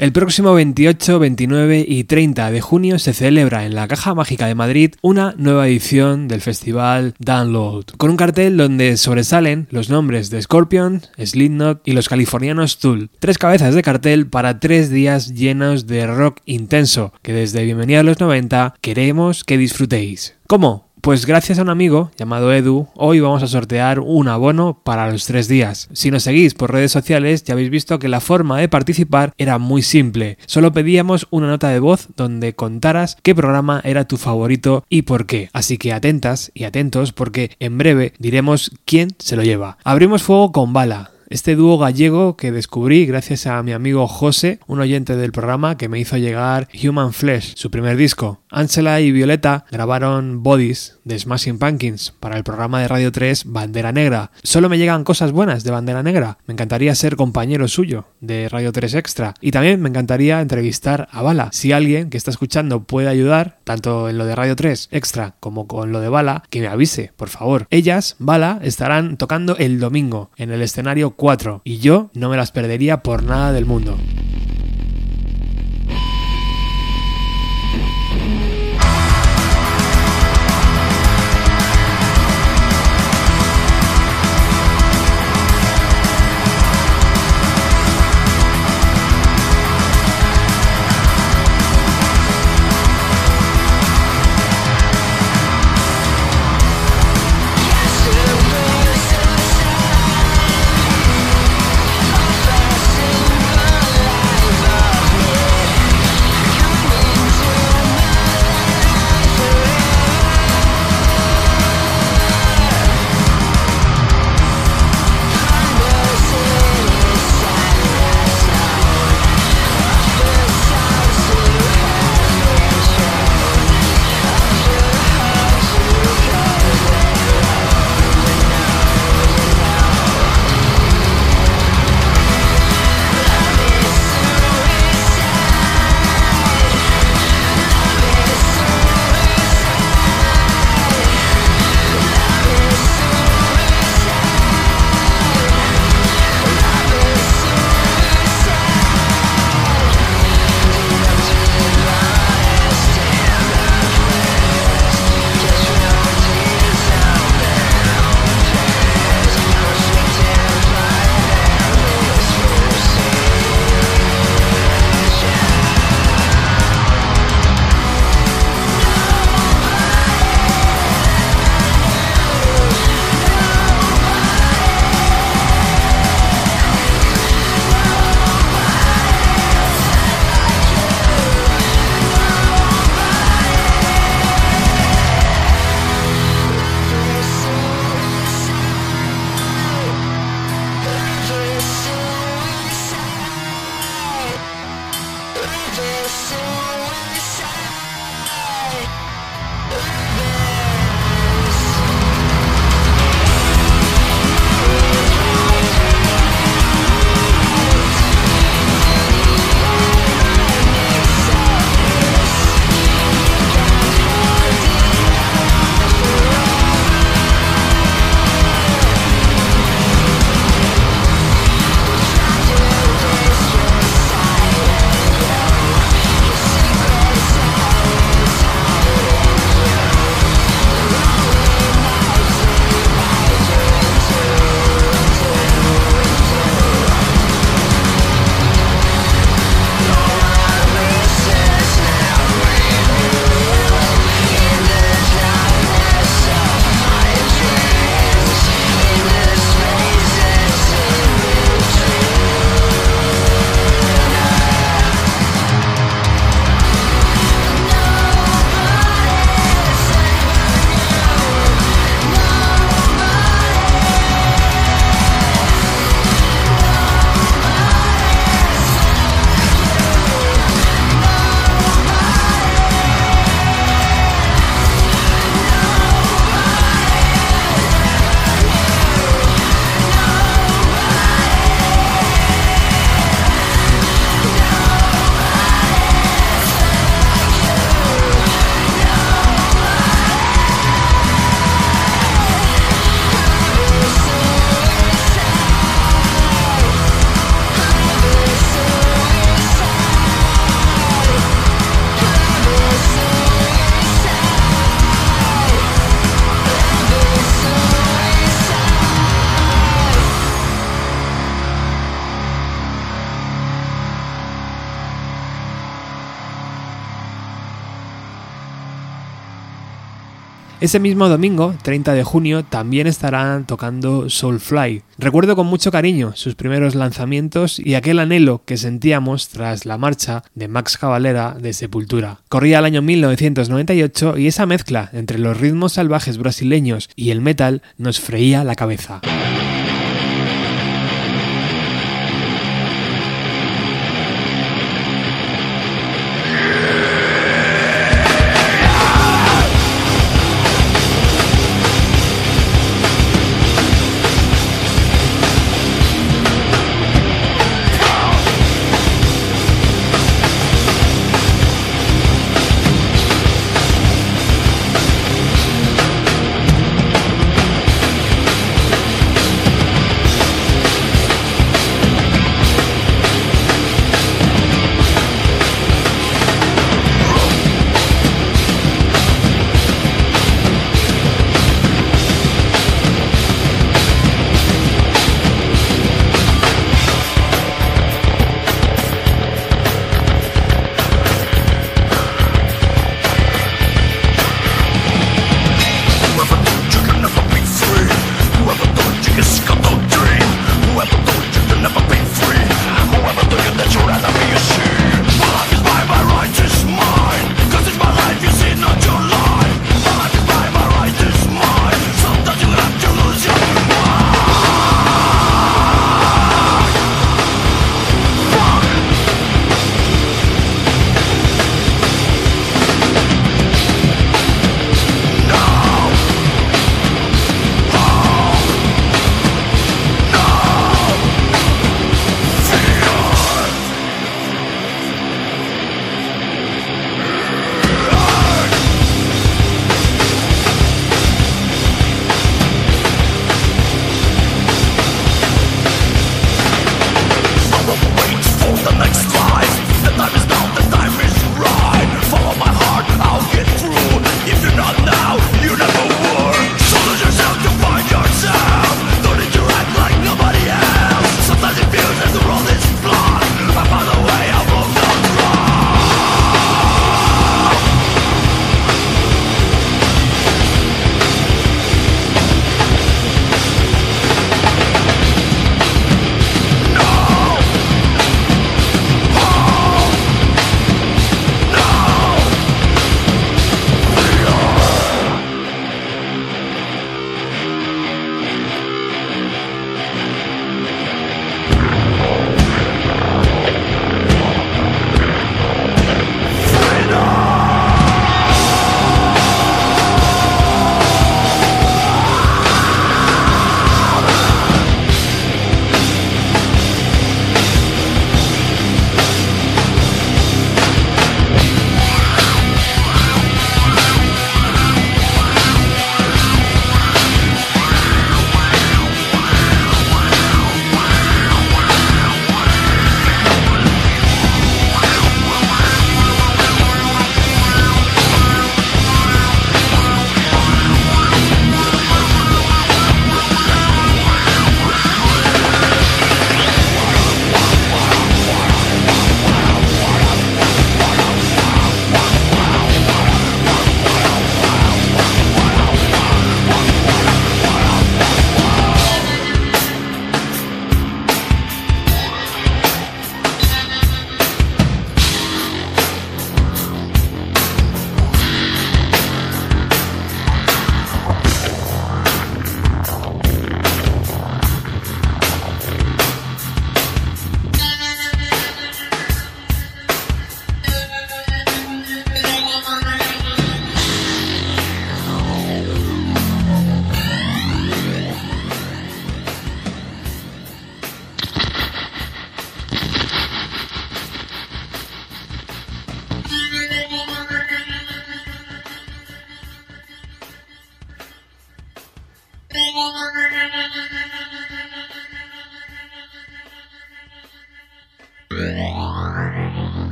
El próximo 28, 29 y 30 de junio se celebra en la Caja Mágica de Madrid una nueva edición del festival Download, con un cartel donde sobresalen los nombres de Scorpion, Slipknot y los californianos Tool. Tres cabezas de cartel para tres días llenos de rock intenso, que desde Bienvenida a los 90 queremos que disfrutéis. ¿Cómo? Pues gracias a un amigo llamado Edu, hoy vamos a sortear un abono para los tres días. Si nos seguís por redes sociales ya habéis visto que la forma de participar era muy simple. Solo pedíamos una nota de voz donde contaras qué programa era tu favorito y por qué. Así que atentas y atentos porque en breve diremos quién se lo lleva. Abrimos fuego con bala este dúo gallego que descubrí gracias a mi amigo José, un oyente del programa que me hizo llegar Human Flesh, su primer disco. Ángela y Violeta grabaron Bodies de Smashing Pumpkins para el programa de Radio 3 Bandera Negra. Solo me llegan cosas buenas de Bandera Negra. Me encantaría ser compañero suyo de Radio 3 Extra. Y también me encantaría entrevistar a Bala. Si alguien que está escuchando puede ayudar, tanto en lo de Radio 3 Extra como con lo de Bala, que me avise, por favor. Ellas, Bala, estarán tocando el domingo en el escenario 4 y yo no me las perdería por nada del mundo. Ese mismo domingo, 30 de junio, también estarán tocando Soulfly. Recuerdo con mucho cariño sus primeros lanzamientos y aquel anhelo que sentíamos tras la marcha de Max Cavalera de Sepultura. Corría el año 1998 y esa mezcla entre los ritmos salvajes brasileños y el metal nos freía la cabeza.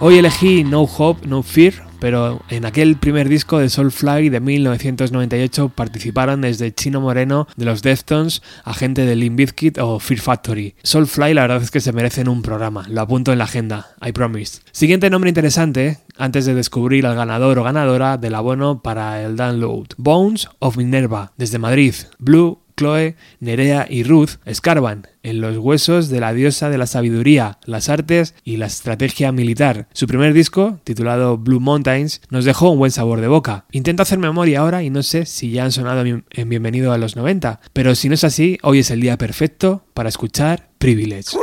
Hoy elegí No Hope, No Fear pero en aquel primer disco de Soulfly de 1998 participaron desde Chino Moreno de los Deftones a gente de Limp Bizkit o Fear Factory. Soulfly la verdad es que se merecen un programa, lo apunto en la agenda, I promise. Siguiente nombre interesante, antes de descubrir al ganador o ganadora del abono para el download. Bones of Minerva, desde Madrid. Blue Chloe, Nerea y Ruth escarban en los huesos de la diosa de la sabiduría, las artes y la estrategia militar. Su primer disco, titulado Blue Mountains, nos dejó un buen sabor de boca. Intento hacer memoria ahora y no sé si ya han sonado en Bienvenido a los 90, pero si no es así, hoy es el día perfecto para escuchar Privilege.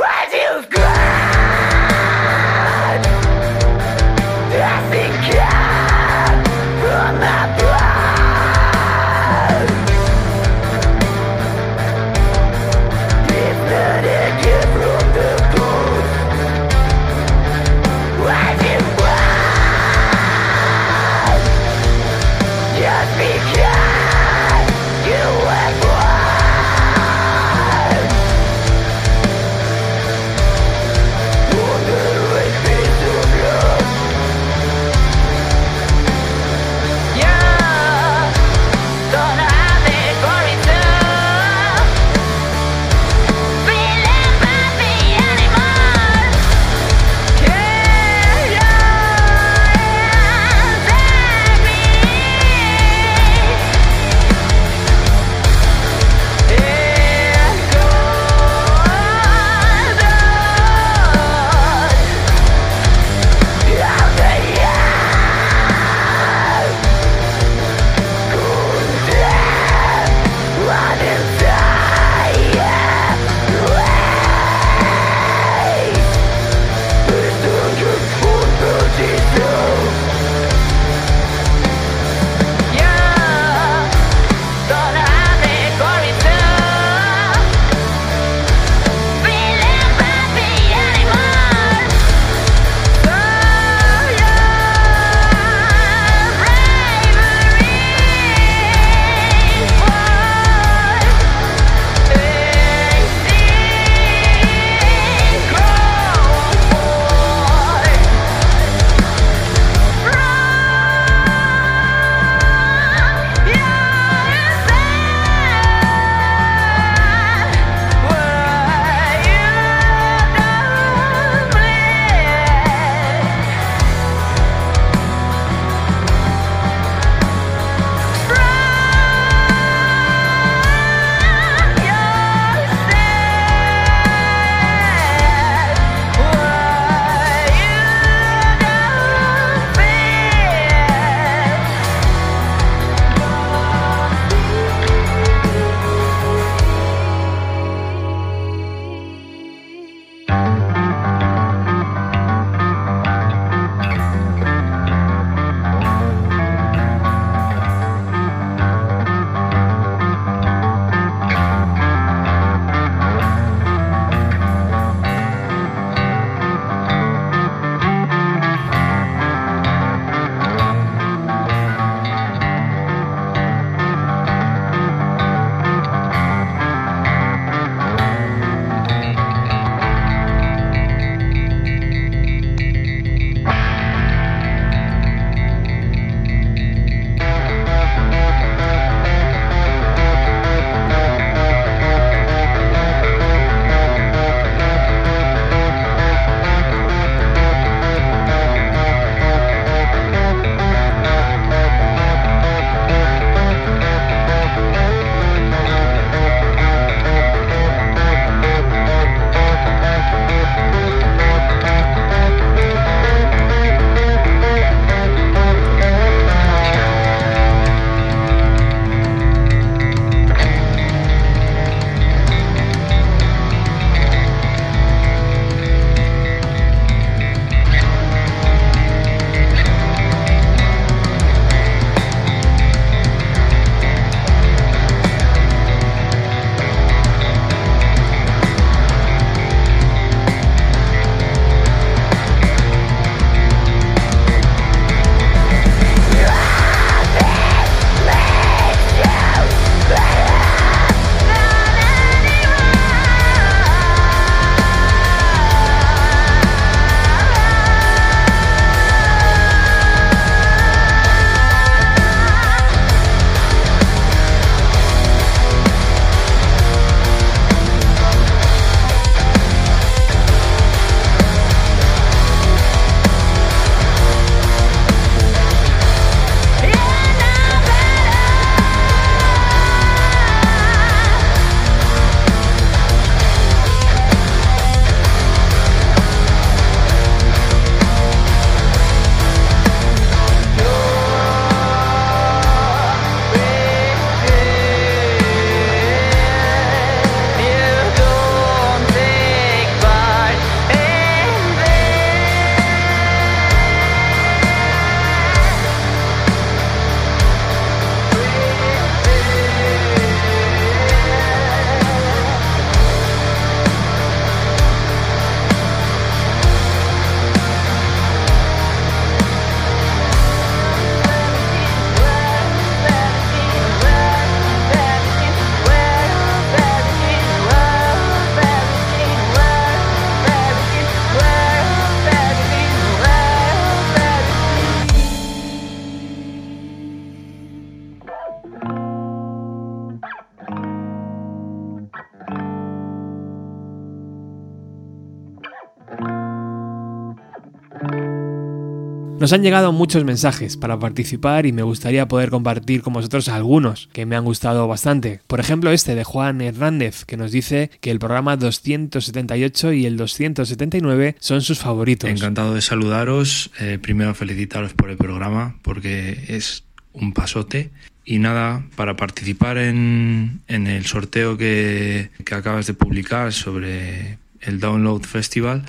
Nos han llegado muchos mensajes para participar y me gustaría poder compartir con vosotros algunos que me han gustado bastante. Por ejemplo, este de Juan Hernández, que nos dice que el programa 278 y el 279 son sus favoritos. Encantado de saludaros. Eh, primero felicitaros por el programa porque es un pasote. Y nada, para participar en, el sorteo que acabas de publicar sobre el Download Festival,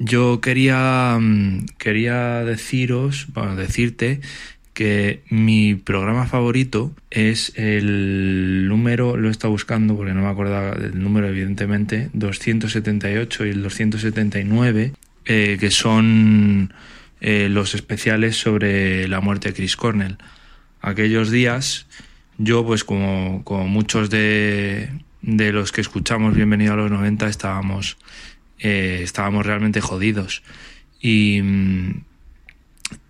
yo quería, mm, quería deciros, bueno, decirte que mi programa favorito es el número, lo he estado buscando porque no me acordaba del número evidentemente, 278 y el 279, eh, que son eh, los especiales sobre la muerte de Chris Cornell. Aquellos días, yo pues como, como muchos de, de los que escuchamos Bienvenido a los 90 estábamos eh, estábamos realmente jodidos. Y,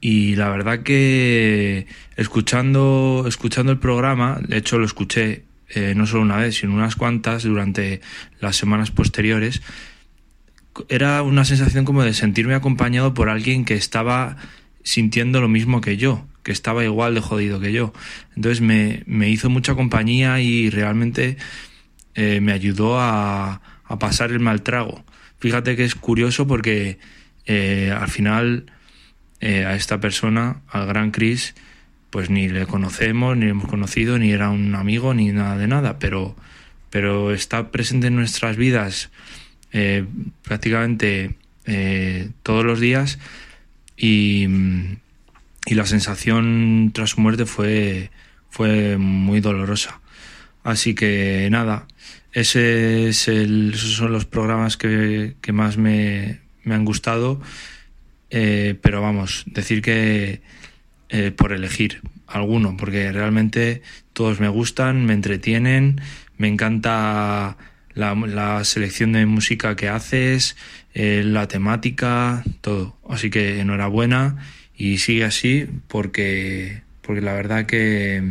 y la verdad que escuchando, escuchando el programa, de hecho lo escuché eh, no solo una vez, sino unas cuantas durante las semanas posteriores, era una sensación como de sentirme acompañado por alguien que estaba sintiendo lo mismo que yo, que estaba igual de jodido que yo. Entonces me, me hizo mucha compañía y realmente eh, me ayudó a, a pasar el mal trago. Fíjate que es curioso porque eh, al final eh, a esta persona, al gran Chris, pues ni le conocemos, ni le hemos conocido, ni era un amigo, ni nada de nada, pero, pero está presente en nuestras vidas eh, prácticamente todos los días y, y, la sensación tras su muerte fue, fue muy dolorosa. Así que nada, ese es el, esos son los programas que, más me, han gustado. Eh, pero vamos, decir que eh, por elegir alguno, porque realmente todos me gustan, me entretienen, me encanta la, selección de música que haces, eh, la temática, todo. Así que enhorabuena y sigue así porque, porque la verdad que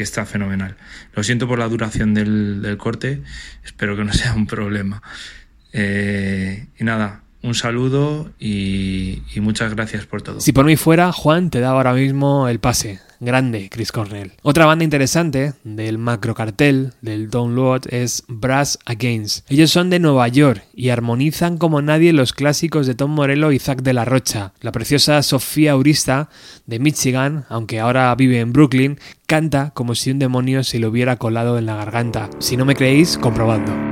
que está fenomenal. Lo siento por la duración del, corte, espero que no sea un problema. Eh, y nada, un saludo y, y, muchas gracias por todo. Si por mí fuera, Juan te da ahora mismo el pase. Grande, Chris Cornell. Otra banda interesante del macro cartel del download es Brass Against. Ellos son de Nueva York y armonizan como nadie los clásicos de Tom Morello y Zack de la Rocha. La preciosa Sofía Urista de Michigan, aunque ahora vive en Brooklyn, canta como si un demonio se le hubiera colado en la garganta. Si no me creéis, comprobadlo.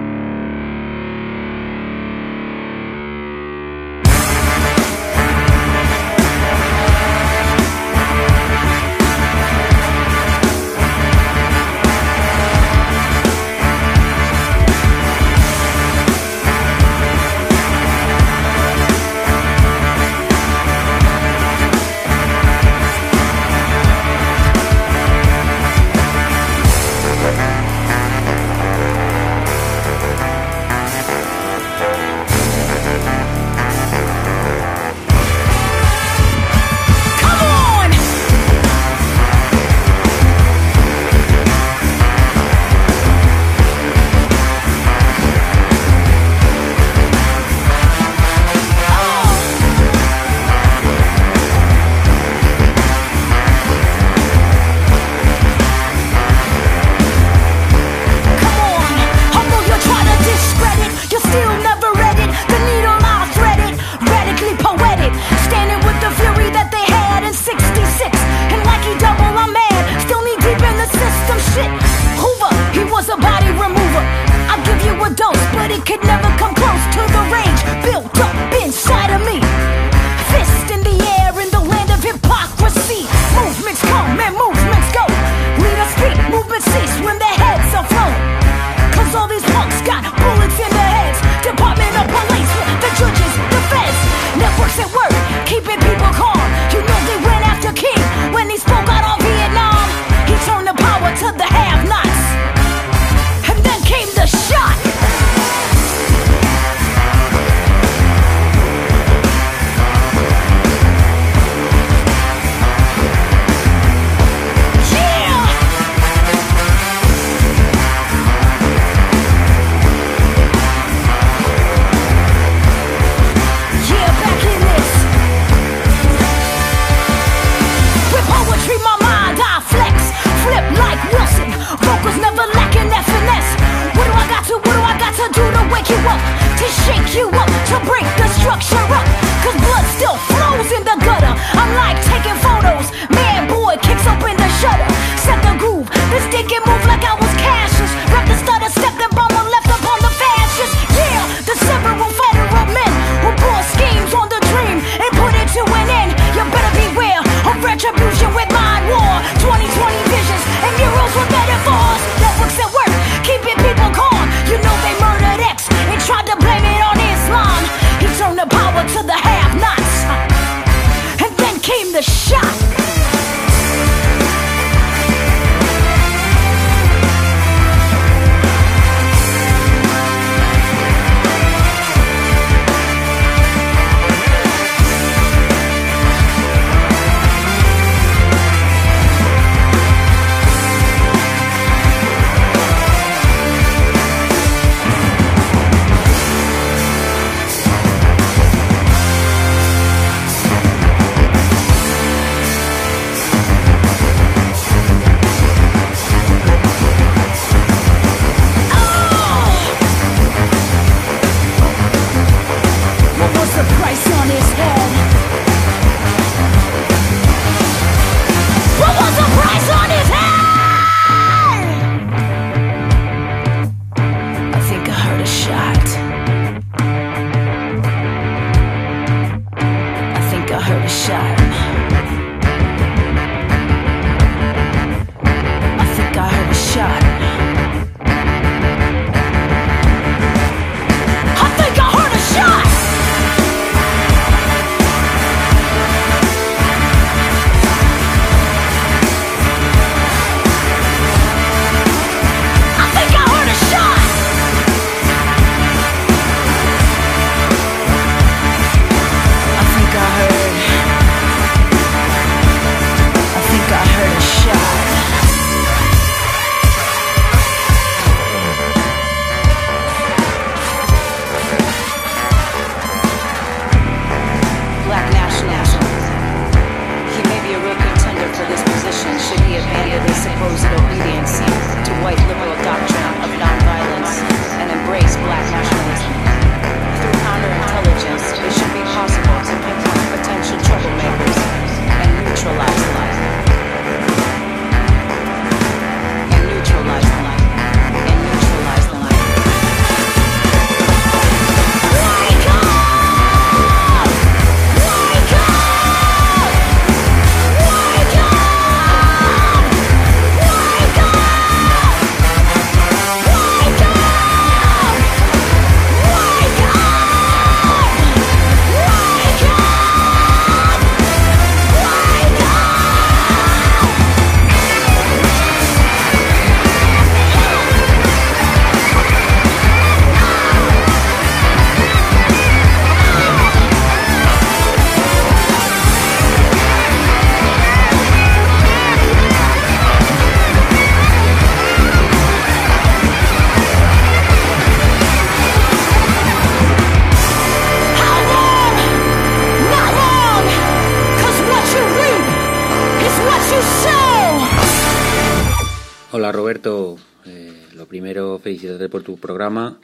Programa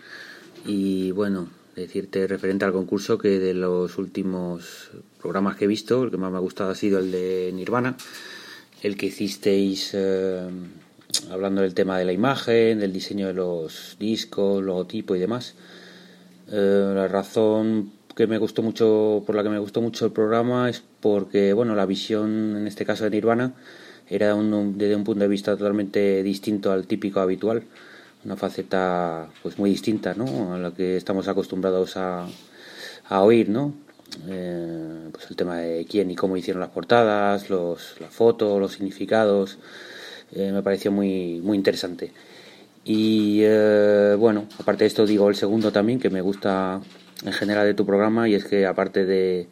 y bueno, decirte referente al concurso que de los últimos programas que he visto, el que más me ha gustado ha sido el de Nirvana, el que hicisteis eh, hablando del tema de la imagen, del diseño de los discos, logotipo y demás. Eh, la razón que me gustó mucho, por la que me gustó mucho el programa es porque, bueno, la visión en este caso de Nirvana era un- desde un punto de vista totalmente distinto al típico habitual, una faceta pues muy distinta, ¿no? A la que estamos acostumbrados a, a oír, ¿no? Eh, pues el tema de quién y cómo hicieron las portadas, los, las fotos, los significados, eh, me pareció muy, muy interesante. Y eh, bueno, aparte de esto digo el segundo también, que me gusta en general de tu programa, y es que aparte de,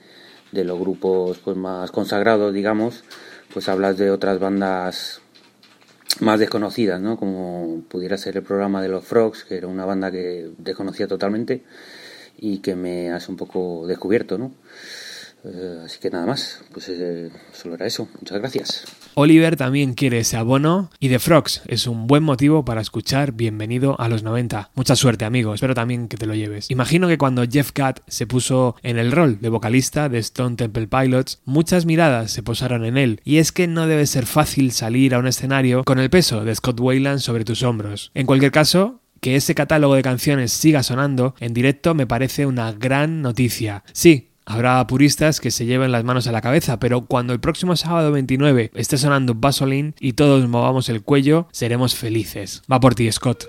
de los grupos pues más consagrados, digamos, pues hablas de otras bandas más desconocidas, ¿no? Como pudiera ser el programa de los Frogs, que era una banda que desconocía totalmente y que me has un poco descubierto, ¿no? Eh, así que nada más, pues eh, solo era eso. Muchas gracias. Oliver también quiere ese abono y The Frogs es un buen motivo para escuchar Bienvenido a los 90. Mucha suerte amigo, espero también que te lo lleves. Imagino que cuando Jeff Cat se puso en el rol de vocalista de Stone Temple Pilots, muchas miradas se posaron en él y es que no debe ser fácil salir a un escenario con el peso de Scott Wayland sobre tus hombros. En cualquier caso, que ese catálogo de canciones siga sonando en directo me parece una gran noticia. Sí, Habrá puristas que se lleven las manos a la cabeza, pero cuando el próximo sábado 29 esté sonando Vaseline y todos movamos el cuello, seremos felices. Va por ti, Scott.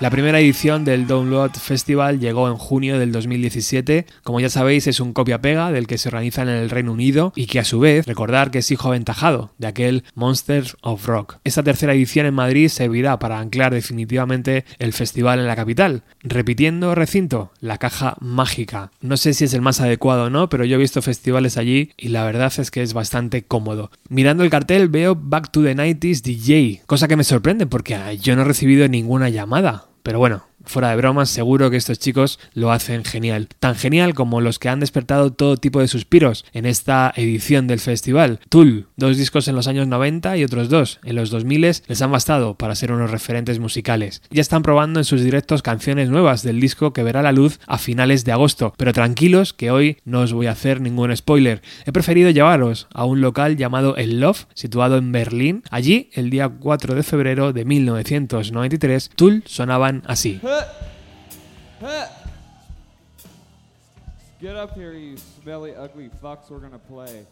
La primera edición del Download Festival llegó en junio del 2017. Como ya sabéis, es un copia-pega del que se organiza en el Reino Unido y que a su vez, recordar que es hijo aventajado de aquel Monsters of Rock. Esta tercera edición en Madrid servirá para anclar definitivamente el festival en la capital. Repitiendo recinto, la caja mágica. No sé si es el más adecuado o no, pero yo he visto festivales allí y la verdad es que es bastante cómodo. Mirando el cartel veo Back to the 90s DJ, cosa que me sorprende porque yo no he recibido ninguna llamada. Pero bueno, fuera de bromas, seguro que estos chicos lo hacen genial. Tan genial como los que han despertado todo tipo de suspiros en esta edición del festival. Tool, dos discos en los años 90 y otros dos en los 2000 les han bastado para ser unos referentes musicales. Ya están probando en sus directos canciones nuevas del disco que verá la luz a finales de agosto, pero tranquilos que hoy no os voy a hacer ningún spoiler. He preferido llevaros a un local llamado El Love, situado en Berlín. Allí, el día 4 de febrero de 1993, Tool sonaban así. Get up here, you smelly, ugly fucks. We're gonna play.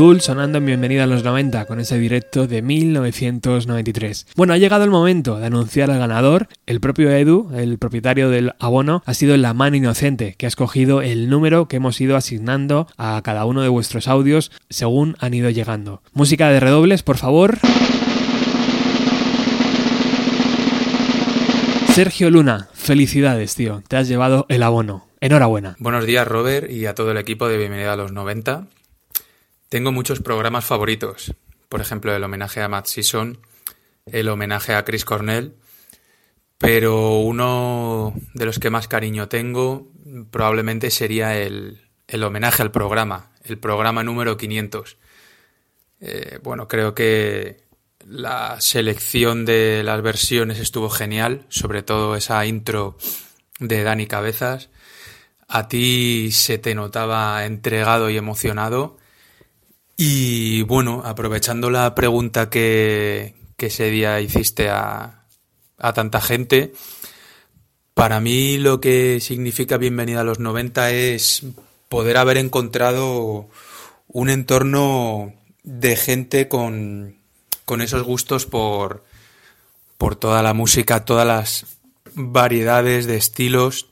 Sonando en Bienvenida a los 90 con ese directo de 1993. Bueno, ha llegado el momento de anunciar al ganador. El propio Edu, el propietario del abono, ha sido la mano inocente que ha escogido el número que hemos ido asignando a cada uno de vuestros audios según han ido llegando. Música de redobles, por favor. Sergio Luna, felicidades, tío. Te has llevado el abono. Enhorabuena. Buenos días, Robert, y a todo el equipo de Bienvenida a los 90. Tengo muchos programas favoritos. Por ejemplo, el homenaje a Matt Season, el homenaje a Chris Cornell. Pero uno de los que más cariño tengo probablemente sería el, el homenaje al programa, el programa número 500. Eh, bueno, creo que la selección de las versiones estuvo genial, sobre todo esa intro de Dani Cabezas. A ti se te notaba entregado y emocionado. Y bueno, aprovechando la pregunta que, que ese día hiciste a, tanta gente, para mí lo que significa bienvenida a los 90 es poder haber encontrado un entorno de gente con, con esos gustos por, por toda la música, todas las variedades de estilos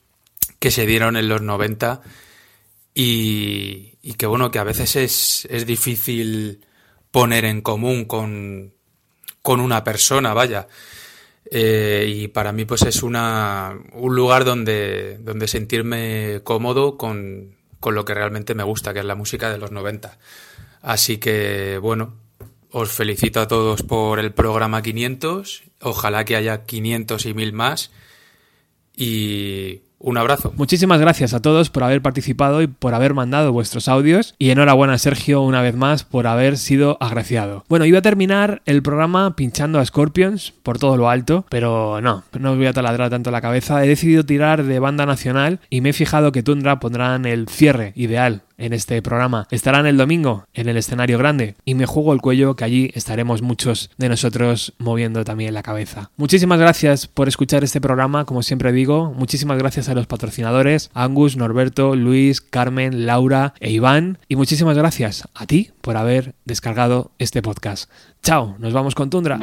que se dieron en los 90 y, que bueno, que a veces es, es difícil poner en común con, con una persona, vaya. Eh, y para mí pues es una, un lugar donde, donde sentirme cómodo con, con lo que realmente me gusta, que es la música de los 90. Así que bueno, os felicito a todos por el programa 500. Ojalá que haya 500 y 1000 más. Y un abrazo. Muchísimas gracias a todos por haber participado y por haber mandado vuestros audios. Y enhorabuena, Sergio, una vez más por haber sido agraciado. Bueno, iba a terminar el programa pinchando a Scorpions por todo lo alto, pero no, no os voy a taladrar tanto la cabeza. He decidido tirar de banda nacional y me he fijado que Tundra pondrán el cierre ideal en este programa. Estarán el domingo en el escenario grande y me juego el cuello que allí estaremos muchos de nosotros moviendo también la cabeza. Muchísimas gracias por escuchar este programa, como siempre digo. Muchísimas gracias a los patrocinadores Angus, Norberto, Luis, Carmen, Laura e Iván. Y muchísimas gracias a ti por haber descargado este podcast. Chao, nos vamos con Tundra.